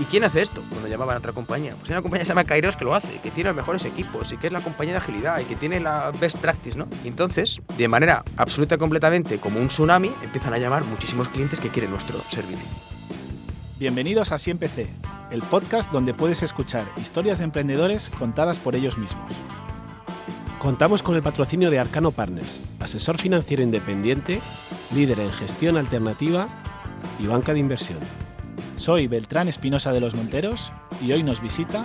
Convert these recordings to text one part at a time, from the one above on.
¿Y quién hace esto? Cuando llamaban a otra compañía. Pues hay una compañía que se llama Kairos que lo hace, que tiene los mejores equipos y que es la compañía de agilidad y que tiene la best practice, ¿no? Y entonces, de manera absoluta y completamente como un tsunami, empiezan a llamar muchísimos clientes que quieren nuestro servicio. Bienvenidos a Siempre C, el podcast donde puedes escuchar historias de emprendedores contadas por ellos mismos. Contamos con el patrocinio de Arcano Partners, asesor financiero independiente, líder en gestión alternativa y banca de inversión. Soy Beltrán Espinosa de los Monteros y hoy nos visita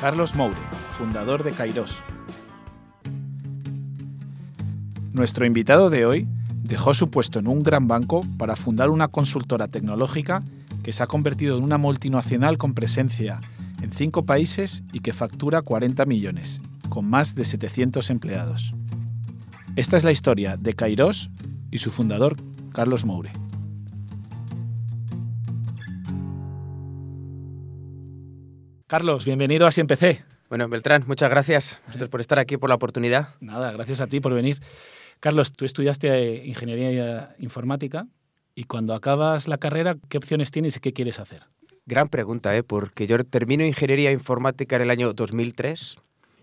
Carlos Moure, fundador de Kairos. Nuestro invitado de hoy dejó su puesto en un gran banco para fundar una consultora tecnológica que se ha convertido en una multinacional con presencia en cinco países y que factura 40 millones, con más de 700 empleados. Esta es la historia de Kairos y su fundador, Carlos Moure. Carlos, bienvenido a Siempre Bueno, Beltrán, muchas gracias por estar aquí, por la oportunidad. Nada, gracias a ti por venir. Carlos, tú estudiaste ingeniería informática y cuando acabas la carrera, ¿qué opciones tienes y qué quieres hacer? Gran pregunta, ¿eh? porque yo termino ingeniería informática en el año 2003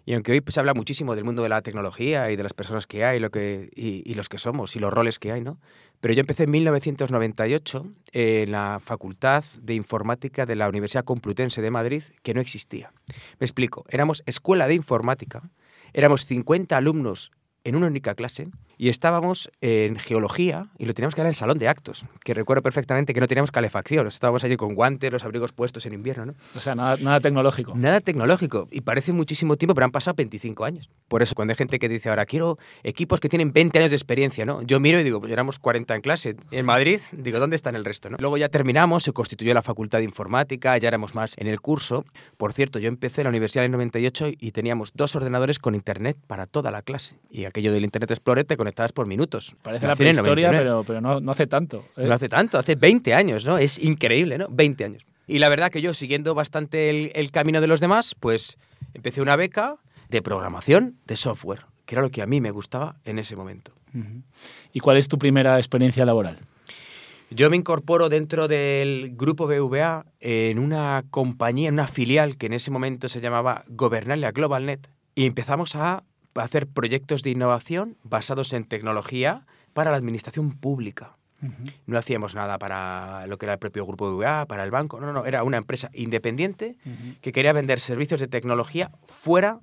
y aunque hoy se habla muchísimo del mundo de la tecnología y de las personas que hay lo que, y, los que somos y los roles que hay, ¿no? Pero yo empecé en 1998 en la Facultad de Informática de la Universidad Complutense de Madrid, que no existía. Me explico, éramos escuela de informática, éramos 50 alumnos en una única clase y estábamos en geología y lo teníamos que dar en el salón de actos, que recuerdo perfectamente que no teníamos calefacción, estábamos allí con guantes, los abrigos puestos en invierno, ¿no? O sea, nada, nada tecnológico. Nada tecnológico y parece muchísimo tiempo, pero han pasado 25 años. Por eso, cuando hay gente que dice ahora, quiero equipos que tienen 20 años de experiencia, ¿no? Yo miro y digo, pues éramos 40 en clase. En Madrid, digo, ¿dónde están el resto, no? Luego ya terminamos, se constituyó la Facultad de Informática, ya éramos más en el curso. Por cierto, yo empecé en la universidad en el 98 y teníamos dos ordenadores con internet para toda la clase. Y aquello del Internet Explorer te conectabas por minutos. Parece la prehistoria, pero, pero no, no, hace tanto. ¿eh? No hace tanto, hace 20 años, ¿no? Es increíble, ¿no? 20 años. Y la verdad que yo, siguiendo bastante el, el camino de los demás, pues empecé una beca de programación de software, que era lo que a mí me gustaba en ese momento. ¿Y cuál es tu primera experiencia laboral? Yo me incorporo dentro del grupo BVA en una compañía, en una filial que en ese momento se llamaba Gobernalia GlobalNet y empezamos a hacer proyectos de innovación basados en tecnología para la administración pública. No hacíamos nada para lo que era el propio grupo VA, para el banco, no, no, era una empresa independiente que quería vender servicios de tecnología fuera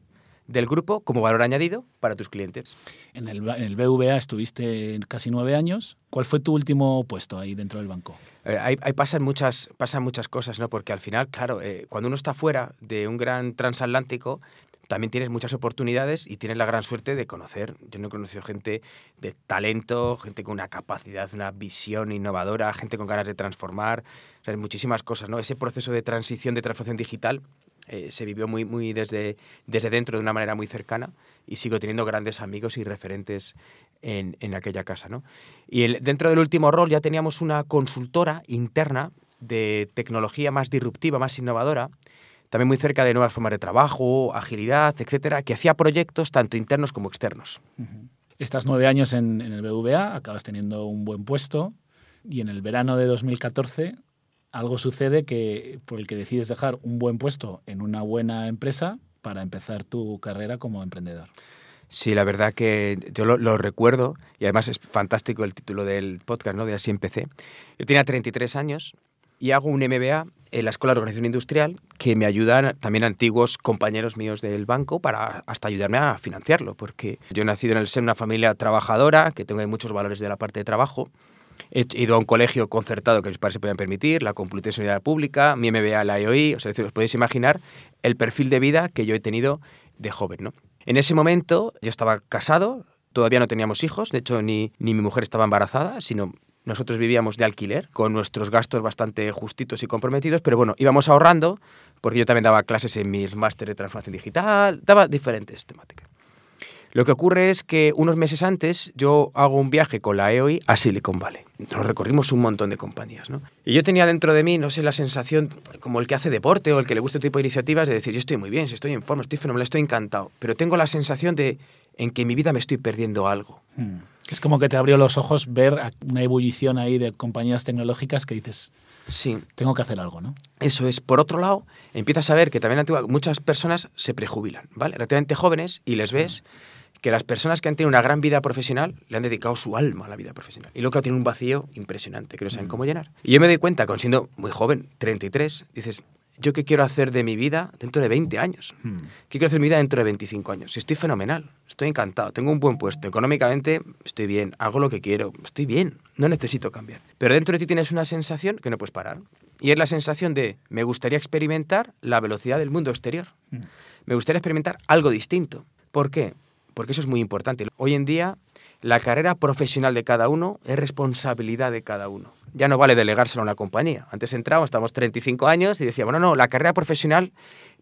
del grupo como valor añadido para tus clientes. En el, en el BVA estuviste casi nueve años. ¿Cuál fue tu último puesto ahí dentro del banco? Eh, ahí, pasan, muchas, pasan muchas cosas, ¿no? Porque al final, claro, eh, cuando uno está fuera de un gran transatlántico, también tienes muchas oportunidades y tienes la gran suerte de conocer. Yo no he conocido gente de talento, gente con una capacidad, una visión innovadora, gente con ganas de transformar, o muchísimas cosas, ¿no? Ese proceso de transición, de transformación digital eh, se vivió muy, muy desde, desde dentro de una manera muy cercana y sigo teniendo grandes amigos y referentes en, en aquella casa. ¿no? Y dentro del último rol ya teníamos una consultora interna de tecnología más disruptiva, más innovadora, también muy cerca de nuevas formas de trabajo, agilidad, etcétera, que hacía proyectos tanto internos como externos. Estás nueve años en, el BVA, acabas teniendo un buen puesto y en el verano de 2014 algo sucede que, por el que decides dejar un buen puesto en una buena empresa para empezar tu carrera como emprendedor. Sí, la verdad que yo lo, lo, recuerdo y además es fantástico el título del podcast, ¿no? De Así empecé. Yo tenía 33 años y hago un MBA en la Escuela de Organización Industrial que me ayudan también antiguos compañeros míos del banco para hasta ayudarme a financiarlo, porque yo he nacido en el de una familia trabajadora, que tengo muchos valores de la parte de trabajo, he ido a un colegio concertado que mis padres se podían permitir, la Complutense Unidad Pública, mi MBA la EOI, o sea, os podéis imaginar el perfil de vida que yo he tenido de joven, ¿no? En ese momento yo estaba casado, todavía no teníamos hijos, de hecho ni, ni mi mujer estaba embarazada, sino nosotros vivíamos de alquiler, con nuestros gastos bastante justitos y comprometidos, pero bueno, íbamos ahorrando, porque yo también daba clases en mis másteres de transformación digital, daba diferentes temáticas. Lo que ocurre es que unos meses antes yo hago un viaje con la EOI a Silicon Valley. Nos recorrimos un montón de compañías, ¿no? Y yo tenía dentro de mí, no sé, la sensación como el que hace deporte o el que le gusta este tipo de iniciativas de decir, yo estoy muy bien, estoy en forma, estoy fenomenal, estoy encantado. Pero tengo la sensación de, en que en mi vida me estoy perdiendo algo. Hmm. Es como que te abrió los ojos ver una ebullición ahí de compañías tecnológicas que dices, sí. tengo que hacer algo, ¿no? Eso es. Por otro lado, empiezas a ver que también muchas personas se prejubilan, ¿vale? Relativamente jóvenes y les ves que las personas que han tenido una gran vida profesional le han dedicado su alma a la vida profesional. Y luego tienen un vacío impresionante que no saben cómo llenar. Y yo me doy cuenta, con siendo muy joven, 33, dices, ¿yo qué quiero hacer de mi vida dentro de 20 años? Hmm. ¿Qué quiero hacer de mi vida dentro de 25 años? Si estoy fenomenal, estoy encantado, tengo un buen puesto, económicamente estoy bien, hago lo que quiero, estoy bien, no necesito cambiar. Pero dentro de ti tienes una sensación que no puedes parar. Y es la sensación de, me gustaría experimentar la velocidad del mundo exterior. Hmm. Me gustaría experimentar algo distinto. ¿Por qué? Porque eso es muy importante. Hoy en día la carrera profesional de cada uno es responsabilidad de cada uno. Ya no vale delegárselo a una compañía. Antes entrábamos, estábamos 35 años y decíamos, no, no, la carrera profesional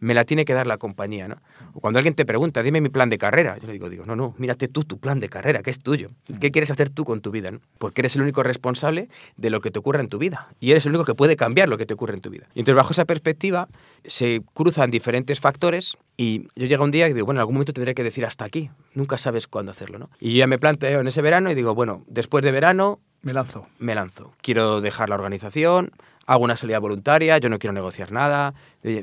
me la tiene que dar la compañía. ¿no? O cuando alguien te pregunta, dime mi plan de carrera, yo le digo, digo, no, no, mírate tú tu plan de carrera, que es tuyo. ¿Qué quieres hacer tú con tu vida? Porque eres el único responsable de lo que te ocurra en tu vida. Y eres el único que puede cambiar lo que te ocurre en tu vida. Y entonces, bajo esa perspectiva, se cruzan diferentes factores y yo llego un día y digo, bueno, en algún momento tendré que decir hasta aquí. Nunca sabes cuándo hacerlo, ¿no? Y yo ya me planteo en ese verano y digo, bueno, después de verano... Me lanzo. Me lanzo. Quiero dejar la organización, hago una salida voluntaria, yo no quiero negociar nada.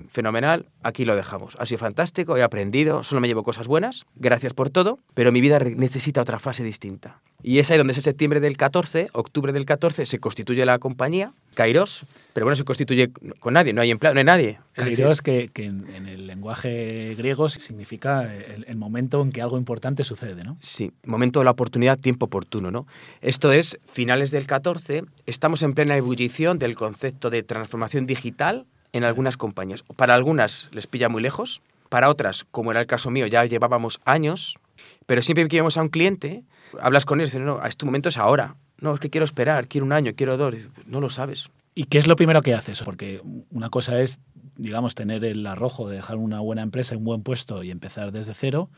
Fenomenal, aquí lo dejamos. Ha sido fantástico, he aprendido, solo me llevo cosas buenas, gracias por todo, pero mi vida necesita otra fase distinta. Y es ahí donde ese septiembre del 14, octubre del 14, se constituye la compañía, Kairos, pero bueno, se constituye con nadie, no hay empleado, no hay nadie. Kairos, que, que en, el lenguaje griego significa el, momento en que algo importante sucede, ¿no? Sí, momento de la oportunidad, tiempo oportuno, ¿no? Esto es finales del 14, estamos en plena ebullición del concepto de transformación digital en algunas compañías. Para algunas les pilla muy lejos, para otras, como era el caso mío, ya llevábamos años, pero siempre que íbamos a un cliente, hablas con él y dices, no, este momento es ahora. No, es que quiero esperar, quiero un año, quiero dos. No lo sabes. ¿Y qué es lo primero que haces? Porque una cosa es, digamos, tener el arrojo de dejar una buena empresa, un buen puesto y empezar desde cero,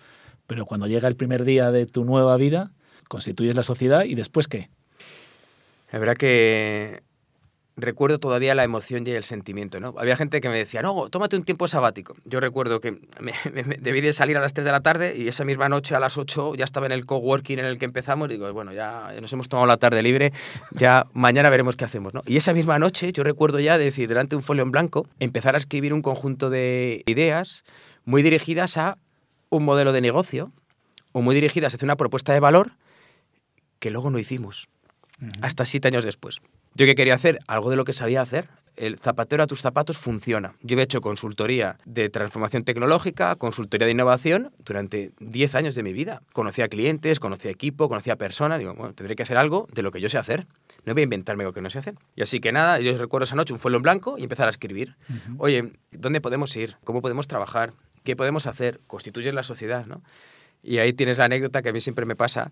pero cuando llega el primer día de tu nueva vida, constituyes la sociedad y después qué? La verdad que recuerdo todavía la emoción y el sentimiento, ¿no? Había gente que me decía, no, tómate un tiempo sabático. Yo recuerdo que debí de salir a las 3 de la tarde y esa misma noche a las 8 ya estaba en el coworking en el que empezamos y digo, bueno, ya, nos hemos tomado la tarde libre, ya mañana veremos qué hacemos, ¿no? Y esa misma noche yo recuerdo ya de decir, delante de un folio en blanco, empezar a escribir un conjunto de ideas muy dirigidas a un modelo de negocio o muy dirigidas hacia una propuesta de valor que luego no hicimos, hasta siete años después. ¿Yo qué quería hacer? Algo de lo que sabía hacer. El zapatero a tus zapatos funciona. Yo he hecho consultoría de transformación tecnológica, consultoría de innovación durante 10 años de mi vida. Conocía clientes, conocía equipo, conocía personas. Digo, bueno, tendré que hacer algo de lo que yo sé hacer. No voy a inventarme lo que no sé hacer. Y así que nada, yo recuerdo esa noche un folio en blanco y empezar a escribir. Oye, ¿dónde podemos ir? ¿Cómo podemos trabajar? ¿Qué podemos hacer? Constituyes la sociedad, ¿no? Y ahí tienes la anécdota que a mí siempre me pasa,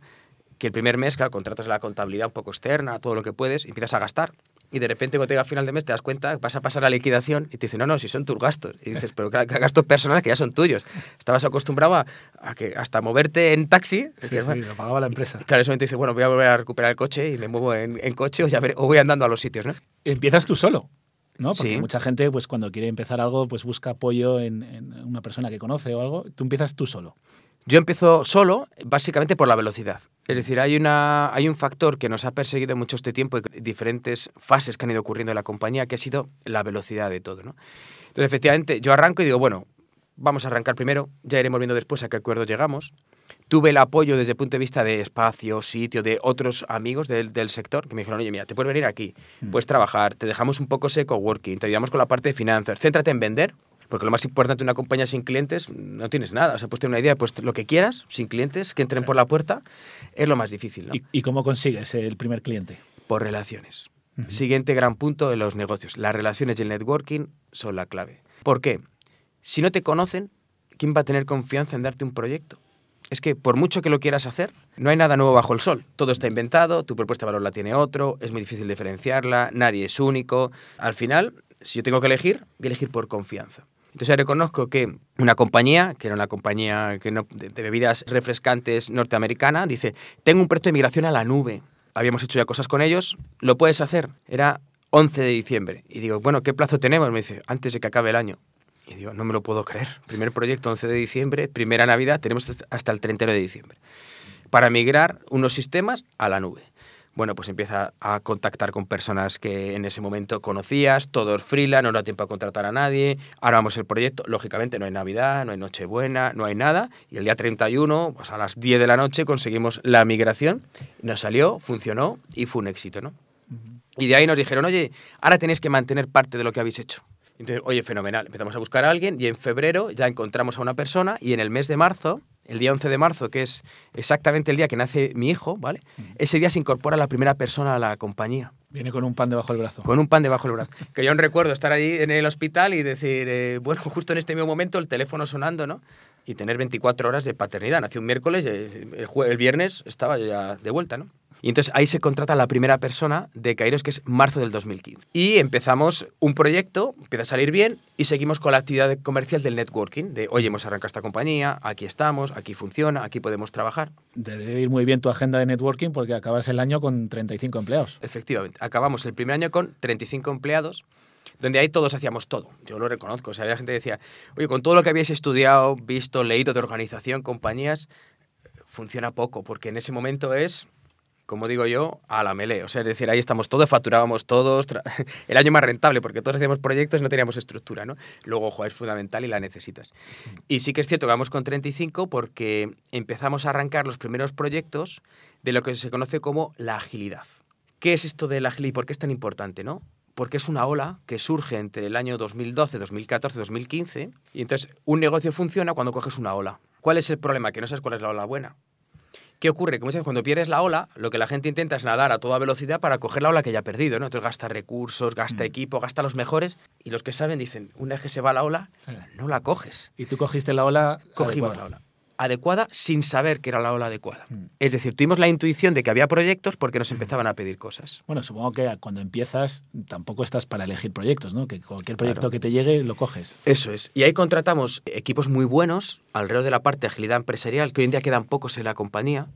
que el primer mes, claro, contratas la contabilidad un poco externa, todo lo que puedes, y empiezas a gastar. Y de repente, cuando llega a final de mes, te das cuenta, vas a pasar la liquidación y te dicen, no, no, si son tus gastos. Y dices, pero claro, gastos personales que ya son tuyos. Estabas acostumbrado a, que hasta moverte en taxi. Sí, sí, lo pagaba la empresa. Claro, eso te dice, bueno, voy a volver a recuperar el coche y me muevo en, coche o, ya o voy andando a los sitios, ¿no? Empiezas tú solo. ¿no? Porque mucha gente, pues cuando quiere empezar algo, pues busca apoyo en, en, una persona que conoce o algo. Tú empiezas tú solo. Yo empiezo solo, básicamente por la velocidad. Es decir, hay, una, hay un factor que nos ha perseguido mucho este tiempo y diferentes fases que han ido ocurriendo en la compañía, que ha sido la velocidad de todo. ¿no? Entonces, efectivamente, yo arranco y digo, bueno, vamos a arrancar primero, ya iremos viendo después a qué acuerdo llegamos. Tuve el apoyo desde el punto de vista de espacio, sitio, de otros amigos del, del sector que me dijeron, oye, mira, te puedes venir aquí, mm. puedes trabajar, te dejamos un poco seco working, te ayudamos con la parte de finanzas, céntrate en vender porque lo más importante de una compañía sin clientes no tienes nada. O sea, pues tener una idea, pues lo que quieras, sin clientes, que entren por la puerta, es lo más difícil. ¿Y, cómo consigues el primer cliente? Por relaciones. Siguiente gran punto de los negocios. Las relaciones y el networking son la clave. ¿Por qué? Si no te conocen, ¿quién va a tener confianza en darte un proyecto? Es que por mucho que lo quieras hacer, no hay nada nuevo bajo el sol. Todo está inventado, tu propuesta de valor la tiene otro, es muy difícil diferenciarla, nadie es único. Al final, si yo tengo que elegir, voy a elegir por confianza. Entonces reconozco que una compañía, que era una compañía no, de, bebidas refrescantes norteamericana, dice, tengo un proyecto de migración a la nube. Habíamos hecho ya cosas con ellos, ¿lo puedes hacer? Era 11 de diciembre. Y digo, bueno, ¿qué plazo tenemos? Me dice, antes de que acabe el año. Y digo, no me lo puedo creer. Primer proyecto 11 de diciembre, primera Navidad, tenemos hasta el 31 de diciembre. Para migrar unos sistemas a la nube. Bueno, pues empieza a contactar con personas que en ese momento conocías, todos freelance, no da tiempo a contratar a nadie, ahora vamos el proyecto, lógicamente no hay Navidad, no hay Nochebuena, no hay nada, y el día 31, pues a las 10 de la noche conseguimos la migración, nos salió, funcionó y fue un éxito, ¿no? Y de ahí nos dijeron, oye, ahora tenéis que mantener parte de lo que habéis hecho. Entonces, oye, fenomenal. Empezamos a buscar a alguien y en febrero ya encontramos a una persona y en el mes de marzo, el día 11 de marzo, que es exactamente el día que nace mi hijo, ¿vale? Ese día se incorpora la primera persona a la compañía. Viene con un pan debajo del brazo. Con un pan debajo del brazo. Que yo recuerdo estar allí en el hospital y decir, eh, bueno, justo en este mismo momento el teléfono sonando, ¿no? Y tener 24 horas de paternidad. Nació un miércoles, eh, el, el viernes estaba ya de vuelta, ¿no? Y entonces ahí se contrata la primera persona de Kairos, que es marzo del 2015. Y empezamos un proyecto, empieza a salir bien y seguimos con la actividad comercial del networking, de, oye, hemos arrancado esta compañía, aquí estamos, aquí funciona, aquí podemos trabajar. Debe ir muy bien tu agenda de networking porque acabas el año con 35 empleados. Efectivamente, acabamos el primer año con 35 empleados donde ahí todos hacíamos todo. Yo lo reconozco. O sea, había gente que decía, oye, con todo lo que habíais estudiado, visto, leído de organización, compañías, funciona poco, porque en ese momento es como digo yo, a la melee. O sea, es decir, ahí estamos todos, facturábamos todos, el año más rentable, porque todos hacíamos proyectos y no teníamos estructura, ¿no? Luego, ojo, es fundamental y la necesitas. Y sí que es cierto que vamos con 35 porque empezamos a arrancar los primeros proyectos de lo que se conoce como la agilidad. ¿Qué es esto de la agilidad y por qué es tan importante, no? Porque es una ola que surge entre el año 2012, 2014, 2015, y entonces un negocio funciona cuando coges una ola. ¿Cuál es el problema? Que no sabes cuál es la ola buena. ¿Qué ocurre? Muchas veces cuando pierdes la ola, lo que la gente intenta es nadar a toda velocidad para coger la ola que ya ha perdido, ¿no? Entonces gasta recursos, gasta Mm. equipo, gasta los mejores y los que saben dicen, una vez que se va la ola, Sí. no la coges. Y tú cogiste la ola. Cogimos adecuada. la ola adecuada sin saber que era la ola adecuada. Mm. Es decir, tuvimos la intuición de que había proyectos porque nos empezaban a pedir cosas. Bueno, supongo que cuando empiezas tampoco estás para elegir proyectos, ¿no? Que cualquier proyecto Claro. que te llegue lo coges. Eso es. Y ahí contratamos equipos muy buenos alrededor de la parte de agilidad empresarial, que hoy en día quedan pocos en la compañía,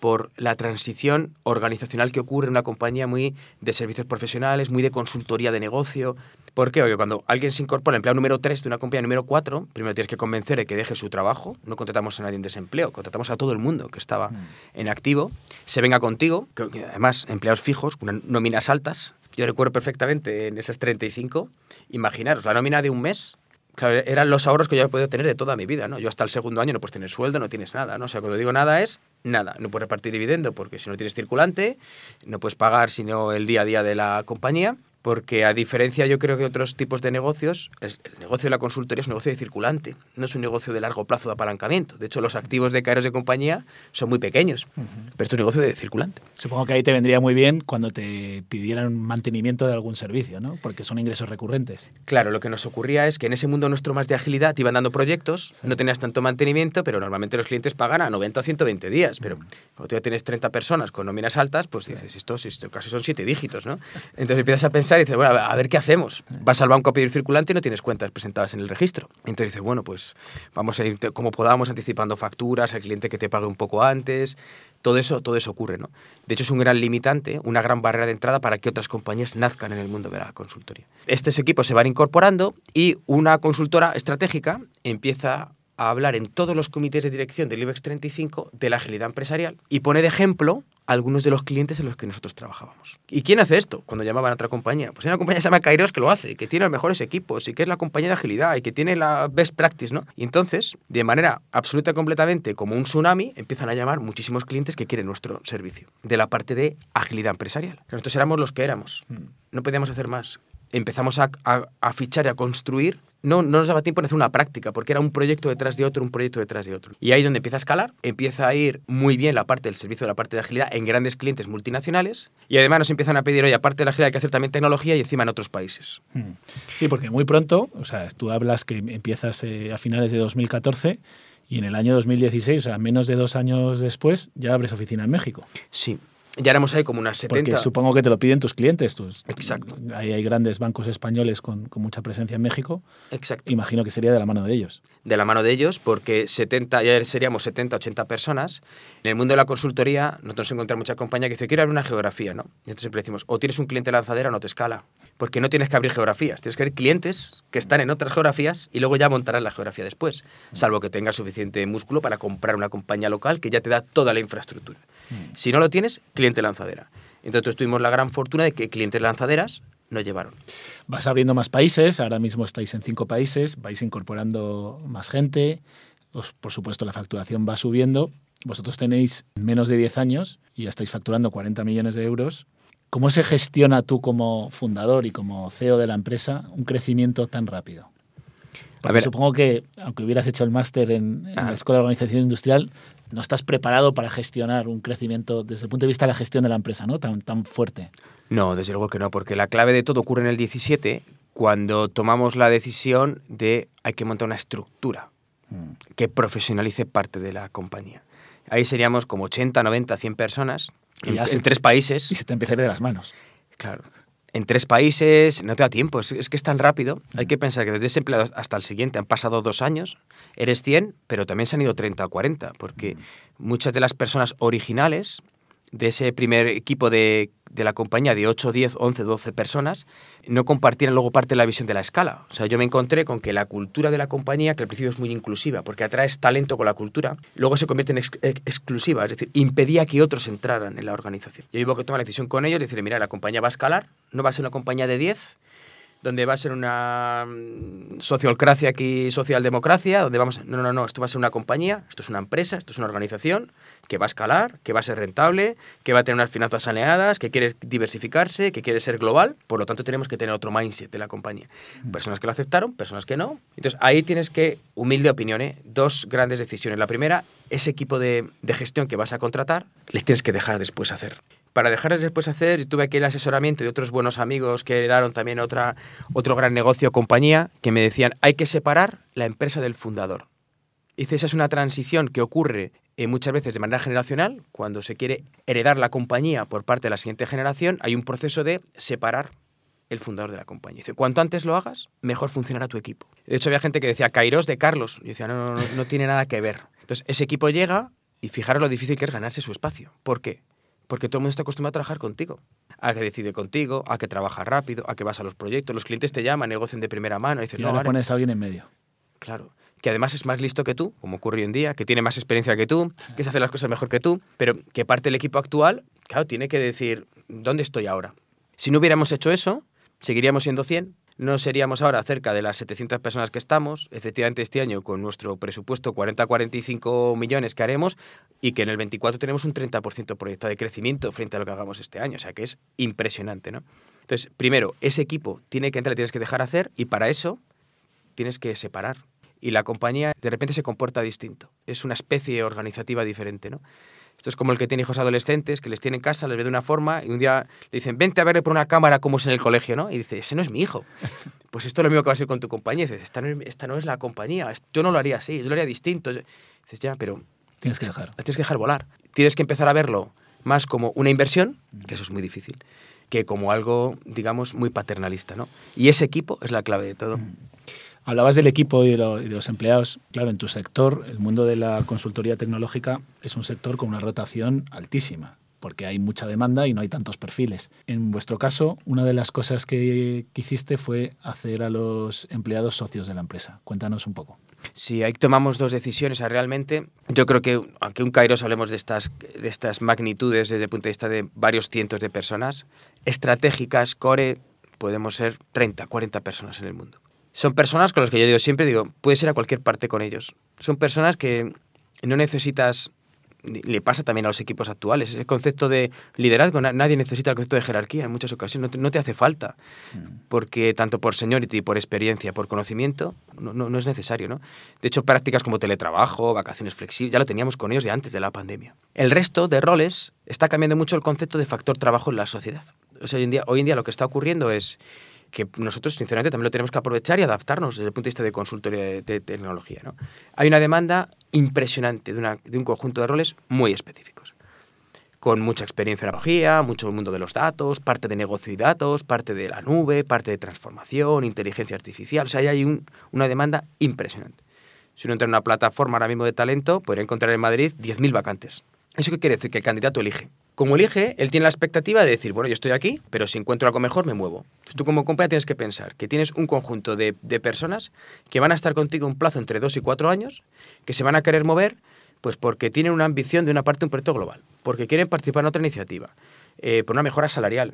por la transición organizacional que ocurre en una compañía muy de servicios profesionales, muy de consultoría de negocio. ¿Por qué? Porque cuando alguien se incorpora, empleado número 3 de una compañía número 4, primero tienes que convencer de que deje su trabajo. No contratamos a nadie en desempleo, contratamos a todo el mundo que estaba en activo. Se venga contigo, que, que además empleados fijos, con nóminas altas. Yo recuerdo perfectamente en esas 35, imaginaros, la nómina de un mes Claro, eran los ahorros que yo había podido tener de toda mi vida, ¿no? Yo hasta el segundo año no puedes tener sueldo, no tienes nada, ¿no? O sea, cuando digo nada es nada. No puedes repartir dividendo porque si no tienes circulante, no puedes pagar sino el día a día de la compañía, porque a diferencia yo creo que otros tipos de negocios, el negocio de la consultoría es un negocio de circulante, no es un negocio de largo plazo de apalancamiento. De hecho, los activos de caeros de compañía son muy pequeños, pero es un negocio de circulante. Supongo que ahí te vendría muy bien cuando te pidieran mantenimiento de algún servicio, ¿no? Porque son ingresos recurrentes. Claro, lo que nos ocurría es que en ese mundo nuestro más de agilidad te iban dando proyectos, no tenías tanto mantenimiento, pero normalmente los clientes pagan a 90 o 120 días. Pero cuando tú ya tienes 30 personas con nóminas altas, pues dices, esto, esto casi son siete dígitos, ¿no? Entonces empiezas a pensar y dices, bueno, a ver, qué hacemos. Vas al banco a pedir circulante y no tienes cuentas presentadas en el registro. Entonces dices, bueno, pues vamos a ir como podamos anticipando facturas, al cliente que te pague un poco antes. Todo eso, todo eso ocurre, ¿no? De hecho, es un gran limitante, una gran barrera de entrada para que otras compañías nazcan en el mundo de la consultoría. Estos equipos se van incorporando y una consultora estratégica empieza a hablar en todos los comités de dirección del IBEX 35 de la agilidad empresarial y pone de ejemplo algunos de los clientes en los que nosotros trabajábamos. ¿Y quién hace esto? Cuando llamaban a otra compañía. Pues hay una compañía que se llama Kairos que lo hace, que tiene los mejores equipos y que es la compañía de agilidad y que tiene la best practice, ¿no? Y entonces, de manera absoluta y completamente como un tsunami, empiezan a llamar muchísimos clientes que quieren nuestro servicio, de la parte de agilidad empresarial. Nosotros éramos los que éramos, no podíamos hacer más. Empezamos a, a- a fichar y a construir. No, no nos daba tiempo en hacer una práctica, porque era un proyecto detrás de otro, un proyecto detrás de otro. Y ahí es donde empieza a escalar, empieza a ir muy bien la parte del servicio de la parte de agilidad en grandes clientes multinacionales, y además nos empiezan a pedir, oye, aparte de la agilidad hay que hacer también tecnología y encima en otros países. Mm. Sí, porque muy pronto, o sea, tú hablas que empiezas eh, a finales de 2014 y en el año 2016, o sea, menos de dos años después, ya abres oficina en México. Sí. Ya éramos ahí como unas 70. Porque supongo que te lo piden tus clientes. Tus, Exacto. Ahí hay grandes bancos españoles con, con, mucha presencia en México. Exacto. Imagino que sería de la mano de ellos. De la mano de ellos, porque 70, ya seríamos 70, 80 personas. En el mundo de la consultoría, nosotros encontramos mucha compañía que dice, quiero abrir una geografía, ¿no? Y entonces siempre decimos, o tienes un cliente lanzadera o no te escala. Porque no tienes que abrir geografías, tienes que abrir clientes que están en otras geografías y luego ya montarás la geografía después, salvo que tengas suficiente músculo para comprar una compañía local que ya te da toda la infraestructura. Si no lo tienes, cliente lanzadera. Entonces tuvimos la gran fortuna de que clientes lanzaderas nos llevaron. Vas abriendo más países, ahora mismo estáis en cinco países, vais incorporando más gente, os, por supuesto la facturación va subiendo. Vosotros tenéis menos de 10 años y ya estáis facturando 40 millones de euros. ¿Cómo se gestiona tú como fundador y como CEO de la empresa un crecimiento tan rápido? Ver, supongo que, aunque hubieras hecho el máster en, en la Escuela de Organización Industrial, no estás preparado para gestionar un crecimiento desde el punto de vista de la gestión de la empresa, ¿no? Tan, tan fuerte. No, desde luego que no, porque la clave de todo ocurre en el 17, cuando tomamos la decisión de hay que montar una estructura mm. que profesionalice parte de la compañía. Ahí seríamos como 80, 90, 100 personas en, en, tres países. Y se te empieza a ir de las manos. Claro. En tres países, no te da tiempo, es, es que es tan rápido. Hay que pensar que desde ese empleado hasta el siguiente han pasado dos años, eres 100, pero también se han ido 30 o 40, porque muchas de las personas originales de ese primer equipo de, de, la compañía de 8, 10, 11, 12 personas no compartían luego parte de la visión de la escala. O sea, yo me encontré con que la cultura de la compañía, que al principio es muy inclusiva, porque atraes talento con la cultura, luego se convierte en ex exclusiva, es decir, impedía que otros entraran en la organización. Yo hubo que tomar la decisión con ellos, decirle, mira, la compañía va a escalar, no va a ser una compañía de 10, donde va a ser una sociocracia aquí, socialdemocracia, donde vamos, no, no, no, esto va a ser una compañía, esto es una empresa, esto es una organización que va a escalar, que va a ser rentable, que va a tener unas finanzas saneadas, que quiere diversificarse, que quiere ser global, por lo tanto tenemos que tener otro mindset de la compañía. Personas que lo aceptaron, personas que no. Entonces ahí tienes que, humilde opinión, ¿eh? dos grandes decisiones. La primera, ese equipo de, de gestión que vas a contratar, les tienes que dejar después hacer para dejarles después hacer, tuve aquí el asesoramiento de otros buenos amigos que daron también otra, otro gran negocio o compañía que me decían, hay que separar la empresa del fundador. Dice, esa es una transición que ocurre eh, muchas veces de manera generacional, cuando se quiere heredar la compañía por parte de la siguiente generación, hay un proceso de separar el fundador de la compañía. Dice, cuanto antes lo hagas, mejor funcionará tu equipo. De hecho, había gente que decía, Kairos de Carlos. Y decía, no, no, no, no tiene nada que ver. Entonces, ese equipo llega y fijaros lo difícil que es ganarse su espacio. ¿Por qué? Porque todo el mundo está acostumbrado a trabajar contigo. A que decide contigo, a que trabaja rápido, a que vas a los proyectos. Los clientes te llaman, negocian de primera mano. Y, dicen, y no, ahora pones a alguien en medio. Claro. Que además es más listo que tú, como ocurre hoy en día, que tiene más experiencia que tú, que se hace las cosas mejor que tú, pero que parte del equipo actual, claro, tiene que decir, ¿dónde estoy ahora? Si no hubiéramos hecho eso, seguiríamos siendo 100, no seríamos ahora cerca de las 700 personas que estamos. Efectivamente, este año con nuestro presupuesto 40-45 millones que haremos y que en el 24 tenemos un 30% proyectado de crecimiento frente a lo que hagamos este año. O sea que es impresionante, ¿no? Entonces, primero, ese equipo tiene que entrar, tienes que dejar hacer y para eso tienes que separar. Y la compañía de repente se comporta distinto. Es una especie organizativa diferente, ¿no? Esto es como el que tiene hijos adolescentes, que les tiene en casa, les ve de una forma y un día le dicen, vente a verle por una cámara como es en el colegio, ¿no? Y dice, ese no es mi hijo. Pues esto es lo mismo que va a ser con tu compañía. Y dices, esta no, es, esta no es la compañía, yo no lo haría así, yo lo haría distinto. Y dices, ya, pero... Tienes que dejar. Tienes que dejar volar. Tienes que empezar a verlo más como una inversión, que eso es muy difícil, que como algo, digamos, muy paternalista, ¿no? Y ese equipo es la clave de todo. Mm. Hablabas del equipo y de, los empleados. Claro, en tu sector, el mundo de la consultoría tecnológica es un sector con una rotación altísima, porque hay mucha demanda y no hay tantos perfiles. En vuestro caso, una de las cosas que, que hiciste fue hacer a los empleados socios de la empresa. Cuéntanos un poco. Sí, ahí tomamos dos decisiones. Realmente, yo creo que, aunque un Kairos hablemos de estas, de estas magnitudes desde el punto de vista de varios cientos de personas, estratégicas, core, podemos ser 30, 40 personas en el mundo son personas con las que yo digo siempre, digo, puedes ir a cualquier parte con ellos. Son personas que no necesitas, le pasa también a los equipos actuales, ese concepto de liderazgo, nadie necesita el concepto de jerarquía en muchas ocasiones, no te, no te hace falta, porque tanto por seniority, por experiencia, por conocimiento, no, no, no, es necesario. ¿no? De hecho, prácticas como teletrabajo, vacaciones flexibles, ya lo teníamos con ellos de antes de la pandemia. El resto de roles está cambiando mucho el concepto de factor trabajo en la sociedad. O sea, hoy en día, hoy en día lo que está ocurriendo es que nosotros, sinceramente, también lo tenemos que aprovechar y adaptarnos desde el punto de vista de consultoría de, tecnología. ¿no? Hay una demanda impresionante de, una, de, un conjunto de roles muy específicos. con mucha experiencia en tecnología, mucho mundo de los datos, parte de negocio y datos, parte de la nube, parte de transformación, inteligencia artificial. O sea, ahí hay una demanda impresionante. Si uno entra en una plataforma ahora mismo de talento, podría encontrar en Madrid 10.000 vacantes. ¿Eso qué quiere decir? Que el candidato elige. Como elige, él tiene la expectativa de decir, bueno, yo estoy aquí, pero si encuentro algo mejor, me muevo. Entonces tú como compañía tienes que pensar que tienes un conjunto de, personas que van a estar contigo un plazo entre dos y cuatro años, que se van a querer mover, pues porque tienen una ambición de una parte de un proyecto global, porque quieren participar en otra iniciativa, eh, por una mejora salarial,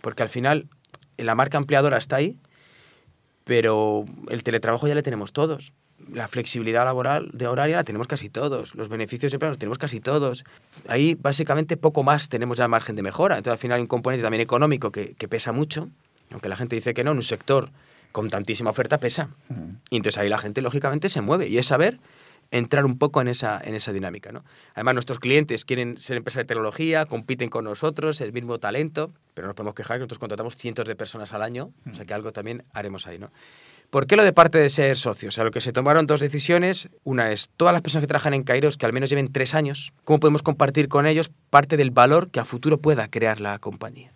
porque al final la marca empleadora está ahí, pero el teletrabajo ya le tenemos todos la flexibilidad laboral de horaria la tenemos casi todos, los beneficios de empleo los tenemos casi todos. Ahí básicamente poco más tenemos ya margen de mejora. Entonces al final hay un componente también económico que, que pesa mucho, aunque la gente dice que no, en un sector con tantísima oferta pesa. Y entonces ahí la gente lógicamente se mueve y es saber entrar un poco en esa, en esa dinámica. ¿no? Además, nuestros clientes quieren ser empresas de tecnología, compiten con nosotros, el mismo talento, pero no nos podemos quejar que nosotros contratamos cientos de personas al año, o sea que algo también haremos ahí. ¿no? ¿Por qué lo de parte de ser socios? Sea, lo que se tomaron dos decisiones. Una es, todas las personas que trabajan en Kairos, que al menos lleven tres años, ¿cómo podemos compartir con ellos parte del valor que a futuro pueda crear la compañía?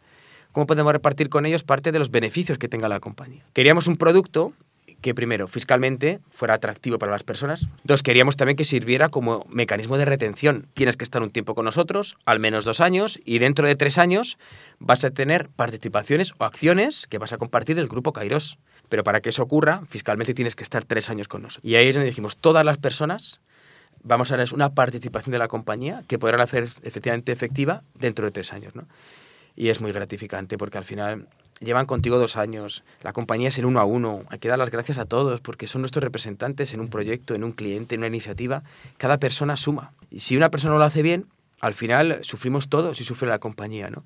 ¿Cómo podemos repartir con ellos parte de los beneficios que tenga la compañía? Queríamos un producto que primero, fiscalmente, fuera atractivo para las personas. Dos, queríamos también que sirviera como mecanismo de retención. Tienes que estar un tiempo con nosotros, al menos dos años, y dentro de tres años vas a tener participaciones o acciones que vas a compartir del grupo Kairos. Pero para que eso ocurra, fiscalmente tienes que estar tres años con nosotros. Y ahí es donde dijimos, todas las personas vamos a darles una participación de la compañía que podrán hacer efectivamente efectiva dentro de tres años. ¿no? Y es muy gratificante porque al final llevan contigo dos años, la compañía es en uno a uno, hay que dar las gracias a todos porque son nuestros representantes en un proyecto, en un cliente, en una iniciativa. Cada persona suma. Y si una persona no lo hace bien, al final sufrimos todos y sufre la compañía. ¿no?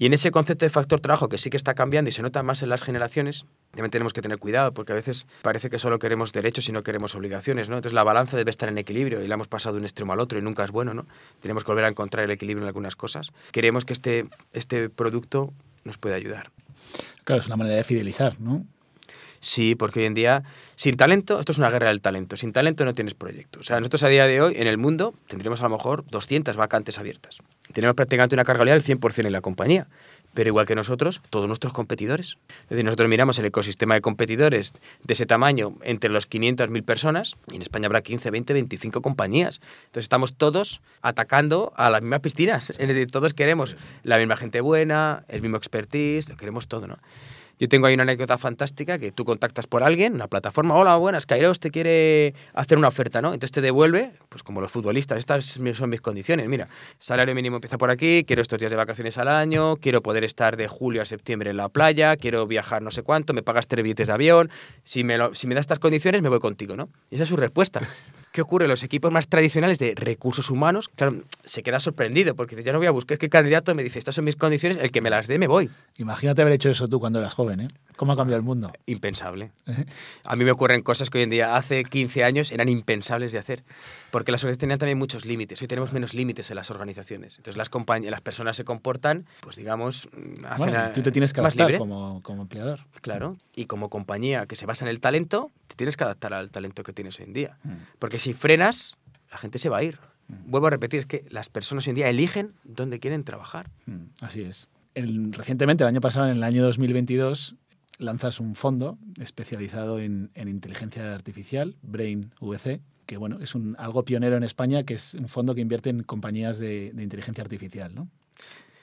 Y en ese concepto de factor trabajo que sí que está cambiando y se nota más en las generaciones, también tenemos que tener cuidado porque a veces parece que solo queremos derechos y no queremos obligaciones, ¿no? Entonces la balanza debe estar en equilibrio y la hemos pasado de un extremo al otro y nunca es bueno, ¿no? Tenemos que volver a encontrar el equilibrio en algunas cosas. Queremos que este, este producto nos pueda ayudar. Claro, es una manera de fidelizar, ¿no? Sí, porque hoy en día, sin talento, esto es una guerra del talento. Sin talento no tienes proyecto. O sea, nosotros a día de hoy, en el mundo, tendríamos a lo mejor 200 vacantes abiertas. Tenemos prácticamente una carga del 100% en la compañía. Pero igual que nosotros, todos nuestros competidores. Es decir, nosotros miramos el ecosistema de competidores de ese tamaño entre los 500 mil personas y en España habrá 15, 20, 25 compañías. Entonces estamos todos atacando a las mismas piscinas. Es decir, todos queremos la misma gente buena, el mismo expertise, lo queremos todo, ¿no? Yo tengo ahí una anécdota fantástica que tú contactas por alguien, una plataforma, hola, buenas, Kairos te quiere hacer una oferta, ¿no? Entonces te devuelve, pues como los futbolistas, estas son mis condiciones. Mira, salario mínimo empieza por aquí, quiero estos días de vacaciones al año, quiero poder estar de julio a septiembre en la playa, quiero viajar no sé cuánto, me pagas tres billetes de avión, si me, si me das estas condiciones me voy contigo, ¿no? Y esa es su respuesta. ¿Qué ocurre? Los equipos más tradicionales de recursos humanos, claro, se queda sorprendido porque dice, yo no voy a buscar qué candidato me dice, estas son mis condiciones, el que me las dé me voy. Imagínate haber hecho eso tú cuando eras joven, ¿eh? ¿Cómo ha cambiado el mundo? Impensable. A mí me ocurren cosas que hoy en día, hace 15 años, eran impensables de hacer. Porque las organizaciones tenían también muchos límites. Hoy tenemos menos límites en las organizaciones. Entonces las, las personas se comportan, pues digamos, hacen bueno, tú te tienes que adaptar como, como empleador. Claro. Y como compañía que se basa en el talento, te tienes que adaptar al talento que tienes hoy en día. Mm. Porque si frenas, la gente se va a ir. Mm. Vuelvo a repetir, es que las personas hoy en día eligen dónde quieren trabajar. Mm, así es. El, recientemente, el año pasado, en el año 2022, lanzas un fondo especializado en, inteligencia artificial, Brain VC, que bueno, es un, algo pionero en España, que es un fondo que invierte en compañías de, de inteligencia artificial, ¿no?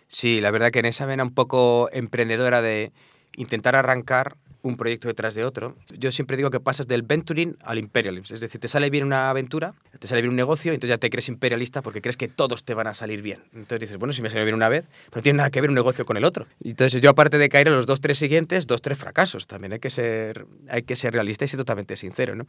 Sí, la verdad que en esa vena un poco emprendedora de intentar arrancar un proyecto detrás de otro. Yo siempre digo que pasas del venturing al imperialism. Es decir, te sale bien una aventura, te sale bien un negocio, entonces ya te crees imperialista porque crees que todos te van a salir bien. Entonces dices, bueno, si me sale bien una vez, pero no tiene nada que ver un negocio con el otro. Entonces yo, aparte de caer en los dos, tres siguientes, dos, tres fracasos. También hay que ser, hay que ser realista y ser totalmente sincero, ¿no?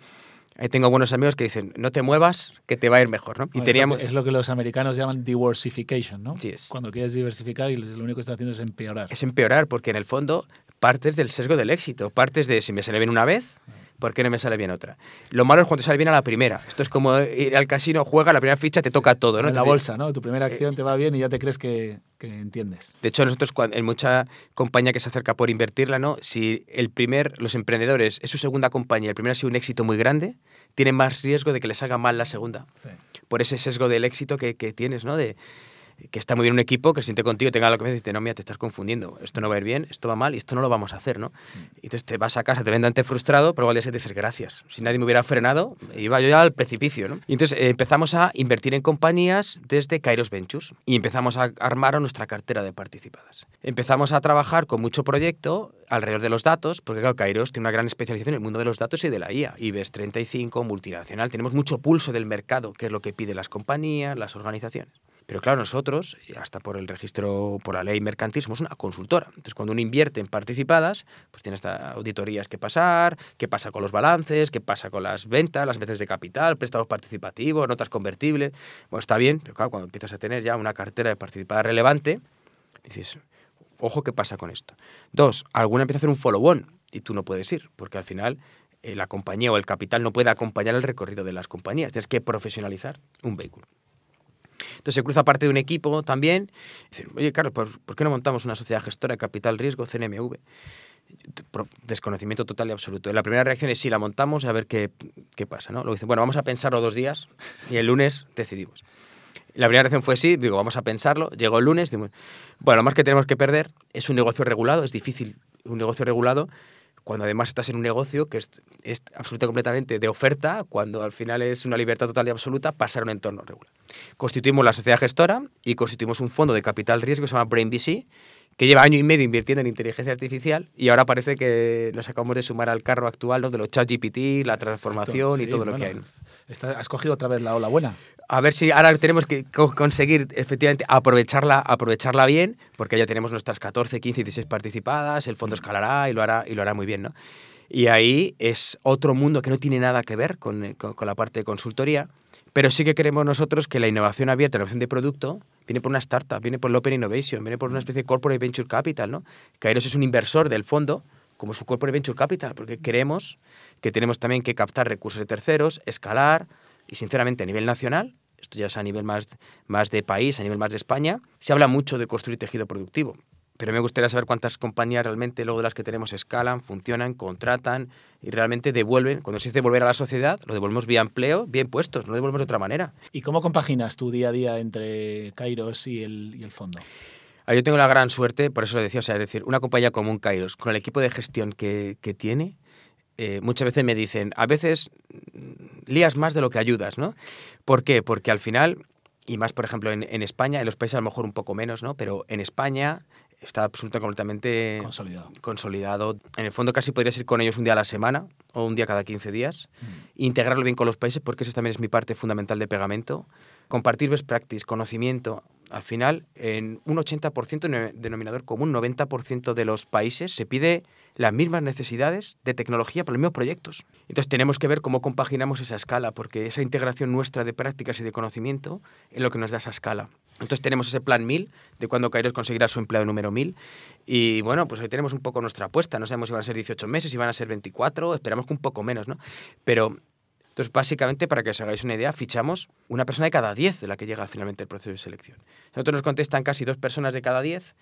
Ahí tengo buenos amigos que dicen, no te muevas, que te va a ir mejor, ¿no? Y teníamos... es, lo que, los americanos llaman diversification, ¿no? Sí es. Cuando quieres diversificar y lo único que estás haciendo es empeorar. Es empeorar, porque en el fondo partes del sesgo del éxito, partes de si me sale bien una vez, ¿por qué no me sale bien otra? Lo malo es cuando sale bien a la primera. Esto es como ir al casino, juega, la primera ficha te toca todo, ¿no? En la bolsa, ¿no? Tu primera acción te va bien y ya te crees que, que entiendes. De hecho, nosotros en mucha compañía que se acerca por invertirla, ¿no? Si el primer, los emprendedores, es su segunda compañía, el primero ha sido un éxito muy grande, tienen más riesgo de que les haga mal la segunda. Por ese sesgo del éxito que, que tienes, ¿no? De, que está muy bien un equipo que se siente contigo, tenga la confianza y dice, no, mira, te estás confundiendo, esto no va a ir bien, esto va mal y esto no lo vamos a hacer, ¿no? Y entonces te vas a casa, te ven ante frustrado, pero al día siguiente dices, gracias, si nadie me hubiera frenado, iba yo ya al precipicio, ¿no? Y entonces eh, empezamos a invertir en compañías desde Kairos Ventures y empezamos a armar nuestra cartera de participadas. Empezamos a trabajar con mucho proyecto alrededor de los datos, porque claro, Kairos tiene una gran especialización en el mundo de los datos y de la IA, IBEX 35, multinacional, tenemos mucho pulso del mercado, que es lo que piden las compañías, las organizaciones. Pero claro, nosotros, hasta por el registro, por la ley mercantil, somos una consultora. Entonces, cuando uno invierte en participadas, pues tiene estas auditorías que pasar, qué pasa con los balances, qué pasa con las ventas, las veces de capital, préstamos participativos, notas convertibles. Bueno, está bien, pero claro, cuando empiezas a tener ya una cartera de participadas relevante, dices, ojo, ¿qué pasa con esto? Dos, alguna empieza a hacer un follow-on y tú no puedes ir, porque al final eh, la compañía o el capital no puede acompañar el recorrido de las compañías. Tienes que profesionalizar un vehículo. Entonces se cruza parte de un equipo también. Dicen, oye, Carlos, ¿por, qué no montamos una sociedad gestora de capital riesgo, CNMV? Desconocimiento total y absoluto. La primera reacción es sí, la montamos a ver qué, qué pasa. ¿no? Luego dicen, bueno, vamos a pensarlo dos días y el lunes decidimos. La primera reacción fue sí, digo, vamos a pensarlo. Llegó el lunes, bueno, lo más que tenemos que perder es un negocio regulado, es difícil un negocio regulado cuando además estás en un negocio que es, es absolutamente completamente de oferta, cuando al final es una libertad total y absoluta, pasar a un entorno regular. Constituimos la sociedad gestora y constituimos un fondo de capital riesgo que se llama BrainVC, que lleva año y medio invirtiendo en inteligencia artificial y ahora parece que nos acabamos de sumar al carro actual ¿no? de los chat GPT, la transformación y todo lo que hay. has cogido otra vez la ola buena a ver si ahora tenemos que conseguir efectivamente aprovecharla, aprovecharla bien, porque ya tenemos nuestras 14, 15, 16 participadas, el fondo escalará y lo hará, y lo hará muy bien, ¿no? Y ahí es otro mundo que no tiene nada que ver con, con, la parte de consultoría, pero sí que queremos nosotros que la innovación abierta, la innovación de producto, viene por una startup, viene por el Open Innovation, viene por una especie de Corporate Venture Capital, ¿no? Kairos es un inversor del fondo, como su Corporate Venture Capital, porque creemos que tenemos también que captar recursos de terceros, escalar, y sinceramente a nivel nacional, esto ya es a nivel más, más de país, a nivel más de España, se habla mucho de construir tejido productivo. Pero me gustaría saber cuántas compañías realmente, luego de las que tenemos, escalan, funcionan, contratan y realmente devuelven. Cuando se dice devolver a la sociedad, lo devolvemos vía empleo, bien puestos, no lo devolvemos de otra manera. ¿Y cómo compaginas tu día a día entre Kairos y el, y el fondo? Ah, yo tengo la gran suerte, por eso lo decía, o sea, es decir, una compañía como un Kairos, con el equipo de gestión que, que tiene, eh, muchas veces me dicen, a veces mm, lías más de lo que ayudas, ¿no? ¿Por qué? Porque al final, y más por ejemplo en, España, en los países a lo mejor un poco menos, ¿no? Pero en España está absolutamente completamente consolidado. consolidado. En el fondo casi podrías ir con ellos un día a la semana o un día cada 15 días, mm. integrarlo bien con los países porque esa también es mi parte fundamental de pegamento, compartir best practice, conocimiento. Al final, en un 80% denominador común, 90% de los países se pide las mismas necesidades de tecnología para los mismos proyectos. Entonces tenemos que ver cómo compaginamos esa escala, porque esa integración nuestra de prácticas y de conocimiento es lo que nos da esa escala. Entonces tenemos ese plan 1000 de cuando Kairos conseguirá su empleado número 1000 y bueno, pues ahí tenemos un poco nuestra apuesta. No sabemos si van a ser 18 meses, si van a ser 24, esperamos que un poco menos, ¿no? Pero entonces, básicamente, para que os hagáis una idea, fichamos una persona de cada 10 de la que llega finalmente el proceso de selección. Nosotros nos contestan casi dos personas de cada 10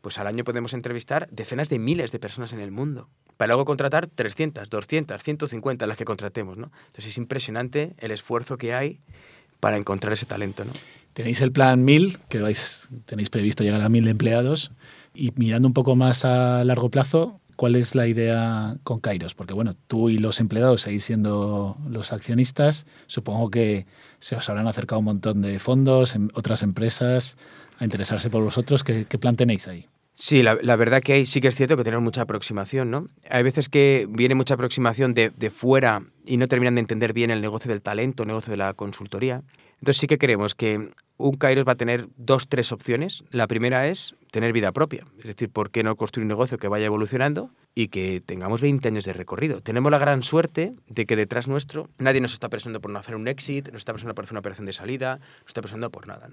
pues al año podemos entrevistar decenas de miles de personas en el mundo, para luego contratar 300, 200, 150 las que contratemos, ¿no? Entonces es impresionante el esfuerzo que hay para encontrar ese talento, ¿no? Tenéis el plan 1000, que vais, tenéis previsto llegar a 1000 empleados, y mirando un poco más a largo plazo, ¿cuál es la idea con Kairos? Porque bueno, tú y los empleados seguís siendo los accionistas, supongo que se os habrán acercado un montón de fondos, en otras empresas, a interesarse por vosotros. ¿Qué, plan tenéis ahí? Sí, la, verdad que sí que es cierto que tenemos mucha aproximación, ¿no? Hay veces que viene mucha aproximación de, de fuera y no terminan de entender bien el negocio del talento, el negocio de la consultoría. Entonces sí que creemos que un Kairos va a tener dos, tres opciones. La primera es tener vida propia. Es decir, ¿por qué no construir un negocio que vaya evolucionando y que tengamos 20 años de recorrido? Tenemos la gran suerte de que detrás nuestro nadie nos está presionando por no hacer un exit, no está presionando por hacer una operación de salida, no está presionando por nada.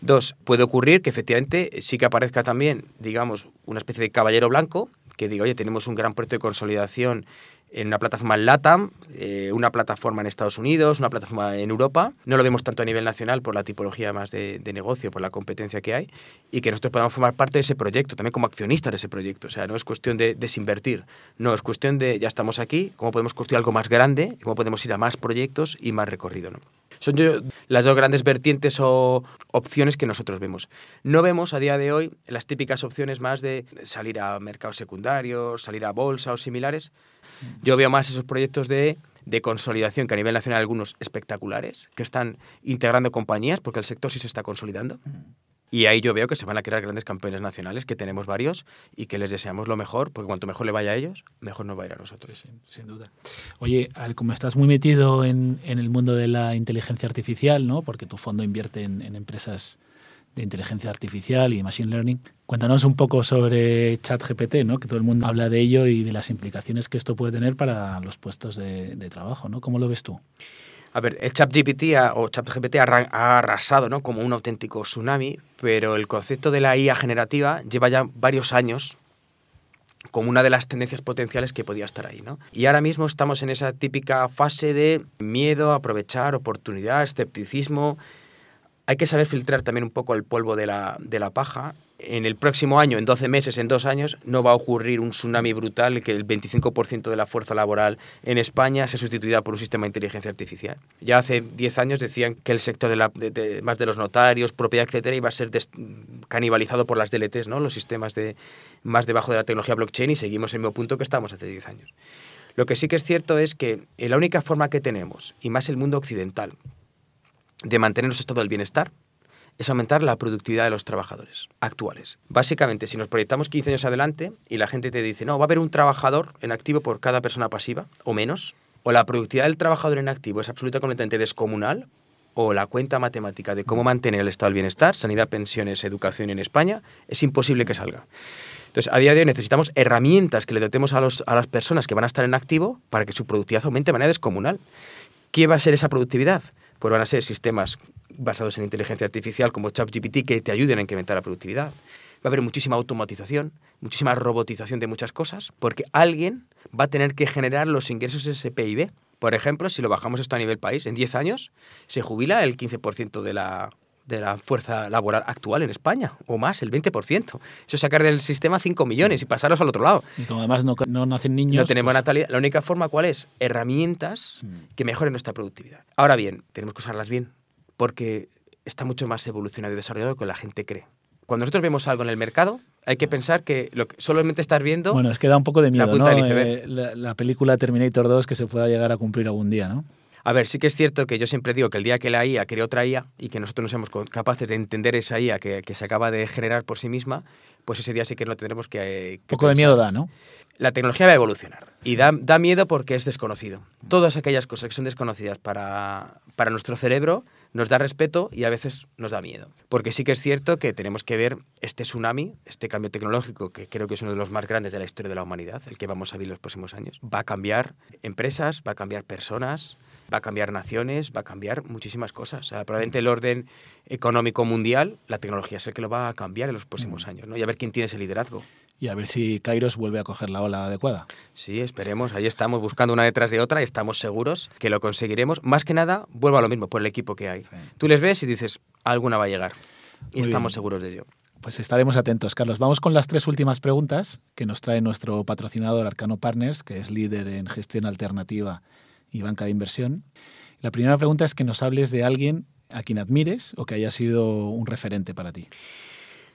Dos, puede ocurrir que efectivamente sí que aparezca también, digamos, una especie de caballero blanco que diga, oye, tenemos un gran proyecto de consolidación en una plataforma en LATAM, eh, una plataforma en Estados Unidos, una plataforma en Europa. No lo vemos tanto a nivel nacional por la tipología más de, negocio, por la competencia que hay, y que nosotros podamos formar parte de ese proyecto, también como accionistas de ese proyecto. O sea, no es cuestión de desinvertir, no, es cuestión de ya estamos aquí, cómo podemos construir algo más grande, cómo podemos ir a más proyectos y más recorrido. ¿no? Son yo, las dos grandes vertientes o opciones que nosotros vemos. No vemos a día de hoy las típicas opciones más de salir a mercados secundarios, salir a bolsa o similares. Yo veo más esos proyectos de, de consolidación, que a nivel nacional algunos espectaculares, que están integrando compañías, porque el sector sí se está consolidando. Y ahí yo veo que se van a crear grandes campeones nacionales, que tenemos varios, y que les deseamos lo mejor, porque cuanto mejor le vaya a ellos, mejor nos va a ir a nosotros. Sí, sin duda. Oye, como estás muy metido en, en, el mundo de la inteligencia artificial, ¿no? porque tu fondo invierte en, en empresas de inteligencia artificial y machine learning. Cuéntanos un poco sobre ChatGPT, ¿no? que todo el mundo habla de ello y de las implicaciones que esto puede tener para los puestos de, trabajo. ¿no? ¿Cómo lo ves tú? A ver, el ChatGPT o ChatGPT ha arrasado ¿no? como un auténtico tsunami, pero el concepto de la IA generativa lleva ya varios años como una de las tendencias potenciales que podía estar ahí. ¿no? Y ahora mismo estamos en esa típica fase de miedo, aprovechar, oportunidad, escepticismo. Hay que saber filtrar también un poco el polvo de la, de la paja en el próximo año, en 12 meses, en dos años, no va a ocurrir un tsunami brutal que el 25% de la fuerza laboral en España sea sustituida por un sistema de inteligencia artificial. Ya hace 10 años decían que el sector de, la, de, más de los notarios, propiedad, etcétera, iba a ser canibalizado por las DLTs, ¿no? los sistemas de, más debajo de la tecnología blockchain, y seguimos en el mismo punto que estábamos hace 10 años. Lo que sí que es cierto es que la única forma que tenemos, y más el mundo occidental, de mantener nuestro estado del bienestar, es aumentar la productividad de los trabajadores actuales. Básicamente, si nos proyectamos 15 años adelante y la gente te dice, no, va a haber un trabajador en activo por cada persona pasiva o menos, o la productividad del trabajador en activo es absolutamente descomunal, o la cuenta matemática de cómo mantener el estado del bienestar, sanidad, pensiones, educación en España, es imposible que salga. Entonces, a día de hoy necesitamos herramientas que le dotemos a, los, a las personas que van a estar en activo para que su productividad aumente de manera descomunal. ¿Qué va a ser esa productividad? Pues van a ser sistemas basados en inteligencia artificial como ChatGPT que te ayuden a incrementar la productividad. Va a haber muchísima automatización, muchísima robotización de muchas cosas, porque alguien va a tener que generar los ingresos ese PIB. Por ejemplo, si lo bajamos esto a nivel país, en 10 años se jubila el 15% de la, de la fuerza laboral actual en España, o más, el 20%. Eso es sacar del sistema 5 millones y pasarlos al otro lado. Y como además no, no nacen niños... No tenemos pues natalidad. La única forma, ¿cuál es? Herramientas mm. que mejoren nuestra productividad. Ahora bien, tenemos que usarlas bien porque está mucho más evolucionado y desarrollado que la gente cree. Cuando nosotros vemos algo en el mercado, hay que pensar que, lo que solamente estás viendo... Bueno, es que da un poco de miedo, la, ¿no? Eh, la, película Terminator 2 que se pueda llegar a cumplir algún día, ¿no? A ver, sí que es cierto que yo siempre digo que el día que la IA creó otra IA y que nosotros no seamos capaces de entender esa IA que, que, se acaba de generar por sí misma, pues ese día sí que lo tendremos que... Un poco de miedo da, ¿no? La tecnología va a evolucionar y da, da miedo porque es desconocido. Todas aquellas cosas que son desconocidas para, para nuestro cerebro nos da respeto y a veces nos da miedo. Porque sí que es cierto que tenemos que ver este tsunami, este cambio tecnológico, que creo que es uno de los más grandes de la historia de la humanidad, el que vamos a vivir los próximos años. Va a cambiar empresas, va a cambiar personas, va a cambiar naciones, va a cambiar muchísimas cosas. O sea, probablemente el orden económico mundial, la tecnología es el que lo va a cambiar en los próximos mm. años, ¿no? Y a ver quién tiene ese liderazgo y a ver si Kairos vuelve a coger la ola adecuada. Sí, esperemos. Ahí estamos buscando una detrás de otra y estamos seguros que lo conseguiremos. Más que nada, vuelvo a lo mismo, por el equipo que hay. Tú les ves y dices, alguna va a llegar. Y estamos seguros de ello. Pues estaremos atentos, Carlos. Vamos con las tres últimas preguntas que nos trae nuestro patrocinador Arcano Partners, que es líder en gestión alternativa y banca de inversión. La primera pregunta es que nos hables de alguien a quien admires o que haya sido un referente para ti.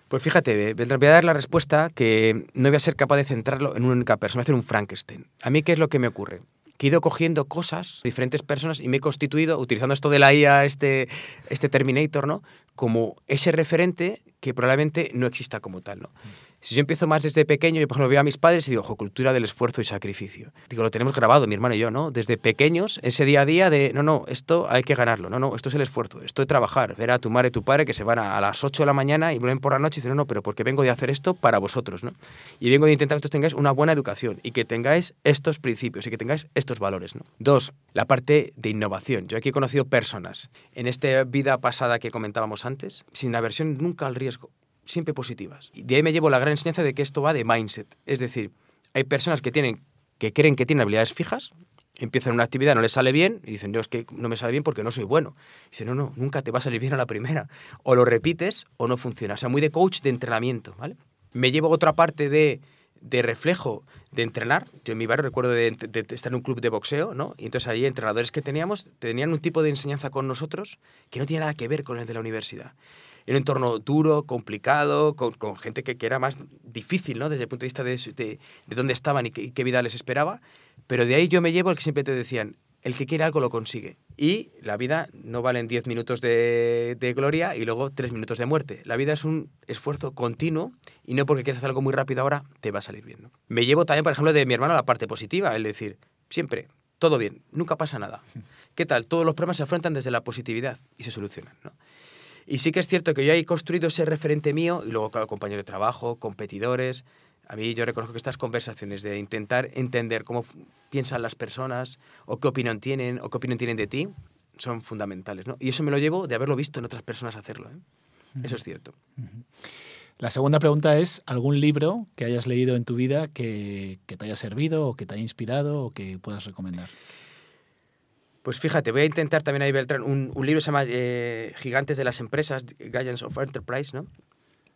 Pues fíjate, voy a dar la respuesta que no voy a ser capaz de centrarlo en una única persona, voy a hacer un Frankenstein. A mí, ¿qué es lo que me ocurre? que he ido cogiendo cosas, diferentes personas, y me he constituido, utilizando esto de la IA, este, este Terminator, ¿no? Como ese referente que probablemente no exista como tal, ¿no? Si yo empiezo más desde pequeño, yo por ejemplo veo a mis padres y digo, ojo, cultura del esfuerzo y sacrificio. Digo, lo tenemos grabado, mi hermano y yo, ¿no? Desde pequeños, ese día a día de, no, no, esto hay que ganarlo, no, no, esto es el esfuerzo, esto de trabajar, ver a tu madre y tu padre que se van a, las 8 de la mañana y vuelven por la noche y dicen, no, no, pero porque vengo de hacer esto para vosotros, ¿no? Y vengo de intentar que vosotros tengáis una buena educación y que tengáis estos principios y que tengáis estos valores, ¿no? Dos, la parte de innovación. Yo aquí he conocido personas en esta vida pasada que comentábamos antes, sin aversión nunca al riesgo siempre positivas. Y de ahí me llevo la gran enseñanza de que esto va de mindset. Es decir, hay personas que tienen que creen que tienen habilidades fijas, empiezan una actividad, no les sale bien y dicen, yo es que no me sale bien porque no soy bueno. dicen, no, no, nunca te va a salir bien a la primera. O lo repites o no funciona. O sea, muy de coach de entrenamiento, ¿vale? Me llevo otra parte de, de reflejo de entrenar. Yo en mi barrio recuerdo de, estar en un club de boxeo, ¿no? Y entonces ahí entrenadores que teníamos tenían un tipo de enseñanza con nosotros que no tiene nada que ver con el de la universidad. Era un entorno duro, complicado, con, con gente que, que, era más difícil, ¿no? Desde el punto de vista de, de, de dónde estaban y qué, y qué vida les esperaba. Pero de ahí yo me llevo el que siempre te decían, el que quiere algo lo consigue. Y la vida no valen 10 minutos de, de, gloria y luego 3 minutos de muerte. La vida es un esfuerzo continuo y no porque quieras hacer algo muy rápido ahora te va a salir bien. ¿no? Me llevo también, por ejemplo, de mi hermano la parte positiva, el decir, siempre, todo bien, nunca pasa nada. ¿Qué tal? Todos los problemas se afrontan desde la positividad y se solucionan. ¿no? Y sí que es cierto que yo he construido ese referente mío y luego, claro, compañeros de trabajo, competidores, a mí yo reconozco que estas conversaciones de intentar entender cómo piensan las personas o qué opinión tienen o qué opinión tienen de ti son fundamentales. ¿no? Y eso me lo llevo de haberlo visto en otras personas hacerlo. ¿eh? Eso es cierto. La segunda pregunta es, ¿algún libro que hayas leído en tu vida que, que te haya servido o que te haya inspirado o que puedas recomendar? Pues fíjate, voy a intentar también ahí, Beltrán, un, un libro se llama eh, Gigantes de las Empresas, Giants of Enterprise, ¿no?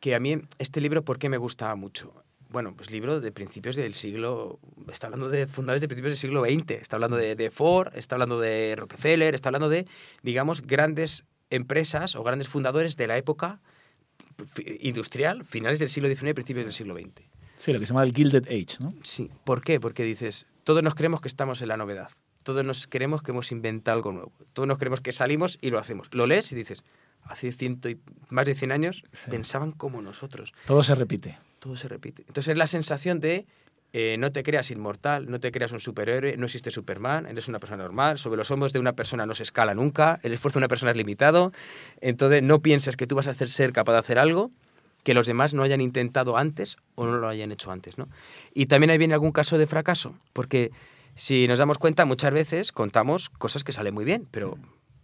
Que a mí este libro, ¿por qué me gusta mucho? bueno, pues libro de principios del siglo, está hablando de fundadores de principios del siglo XX, está hablando de, de, Ford, está hablando de Rockefeller, está hablando de, digamos, grandes empresas o grandes fundadores de la época industrial, finales del siglo XIX y principios del siglo XX. Sí, lo que se llama el Gilded Age, ¿no? Sí. ¿Por qué? Porque dices, todos nos creemos que estamos en la novedad, todos nos creemos que hemos inventado algo nuevo, todos nos creemos que salimos y lo hacemos. Lo lees y dices, hace ciento y más de 100 años sí. pensaban como nosotros. Todo se repite. Todo se repite. Entonces es la sensación de eh, no te creas inmortal, no te creas un superhéroe, no existe Superman, eres una persona normal, sobre los hombros de una persona no se escala nunca, el esfuerzo de una persona es limitado, entonces no pienses que tú vas a hacer, ser capaz de hacer algo que los demás no hayan intentado antes o no lo hayan hecho antes. ¿no? Y también ahí viene algún caso de fracaso, porque si nos damos cuenta, muchas veces contamos cosas que salen muy bien, pero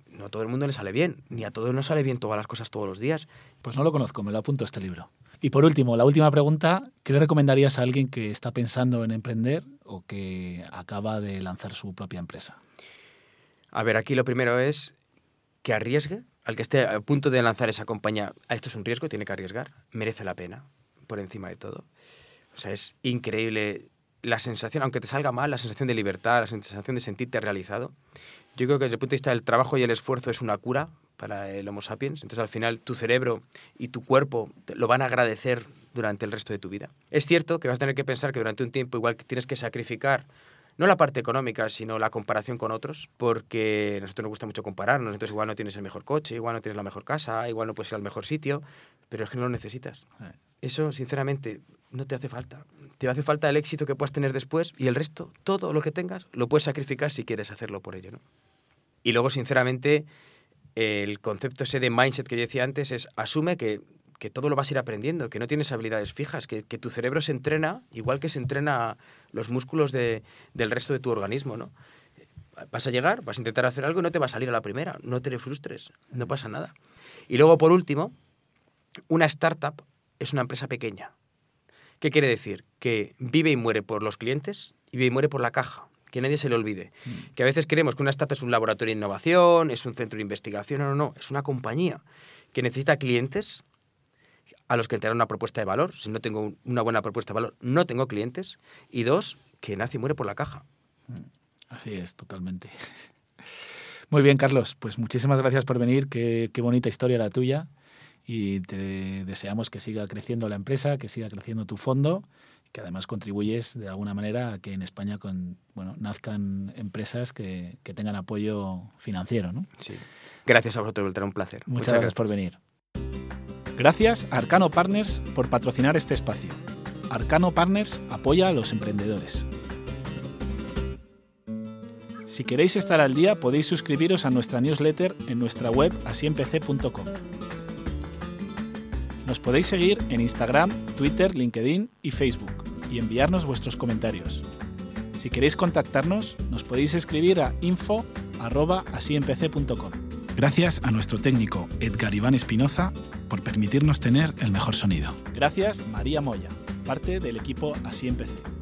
no a todo el mundo le sale bien, ni a todos nos sale bien todas las cosas todos los días. Pues no lo conozco, me lo apunto este libro. Y por último, la última pregunta, ¿qué le recomendarías a alguien que está pensando en emprender o que acaba de lanzar su propia empresa? A ver, aquí lo primero es que arriesgue, al que esté a punto de lanzar esa compañía, esto es un riesgo, tiene que arriesgar, merece la pena, por encima de todo. O sea, es increíble la sensación, aunque te salga mal, la sensación de libertad, la sensación de sentirte realizado. Yo creo que desde el punto de vista del trabajo y el esfuerzo es una cura para el Homo sapiens. Entonces, al final, tu cerebro y tu cuerpo lo van a agradecer durante el resto de tu vida. Es cierto que vas a tener que pensar que durante un tiempo igual tienes que sacrificar no la parte económica, sino la comparación con otros, porque a nosotros nos gusta mucho compararnos, entonces igual no tienes el mejor coche, igual no tienes la mejor casa, igual no puedes ir al mejor sitio, pero es que no lo necesitas. Eso, sinceramente, no te hace falta. Te hace falta el éxito que puedas tener después y el resto, todo lo que tengas, lo puedes sacrificar si quieres hacerlo por ello. ¿no? Y luego, sinceramente, el concepto ese de mindset que yo decía antes es asume que, que todo lo vas a ir aprendiendo, que no tienes habilidades fijas, que, que, tu cerebro se entrena igual que se entrena los músculos de, del resto de tu organismo, ¿no? Vas a llegar, vas a intentar hacer algo no te va a salir a la primera, no te frustres, no pasa nada. Y luego, por último, una startup es una empresa pequeña. ¿Qué quiere decir? Que vive y muere por los clientes y vive y muere por la caja que nadie se le olvide. Mm. Que a veces creemos que una startup es un laboratorio de innovación, es un centro de investigación, no, no, no, es una compañía que necesita clientes a los que entregar una propuesta de valor. Si no tengo una buena propuesta de valor, no tengo clientes. Y dos, que nace y muere por la caja. Así es, totalmente. Muy bien, Carlos, pues muchísimas gracias por venir. Qué, qué bonita historia la tuya. Y te deseamos que siga creciendo la empresa, que siga creciendo tu fondo que además contribuyes de alguna manera a que en España con, bueno, nazcan empresas que, que tengan apoyo financiero. ¿no? Sí. Gracias a vosotros, Beltrán, un placer. Muchas, Muchas gracias, gracias por venir. Gracias a Arcano Partners por patrocinar este espacio. Arcano Partners apoya a los emprendedores. Si queréis estar al día, podéis suscribiros a nuestra newsletter en nuestra web asiempc.com. Nos podéis seguir en Instagram, Twitter, LinkedIn y Facebook y enviarnos vuestros comentarios. Si queréis contactarnos, nos podéis escribir a info.asiempc.com. Gracias a nuestro técnico Edgar Iván Espinoza por permitirnos tener el mejor sonido. Gracias María Moya, parte del equipo Así Empecé.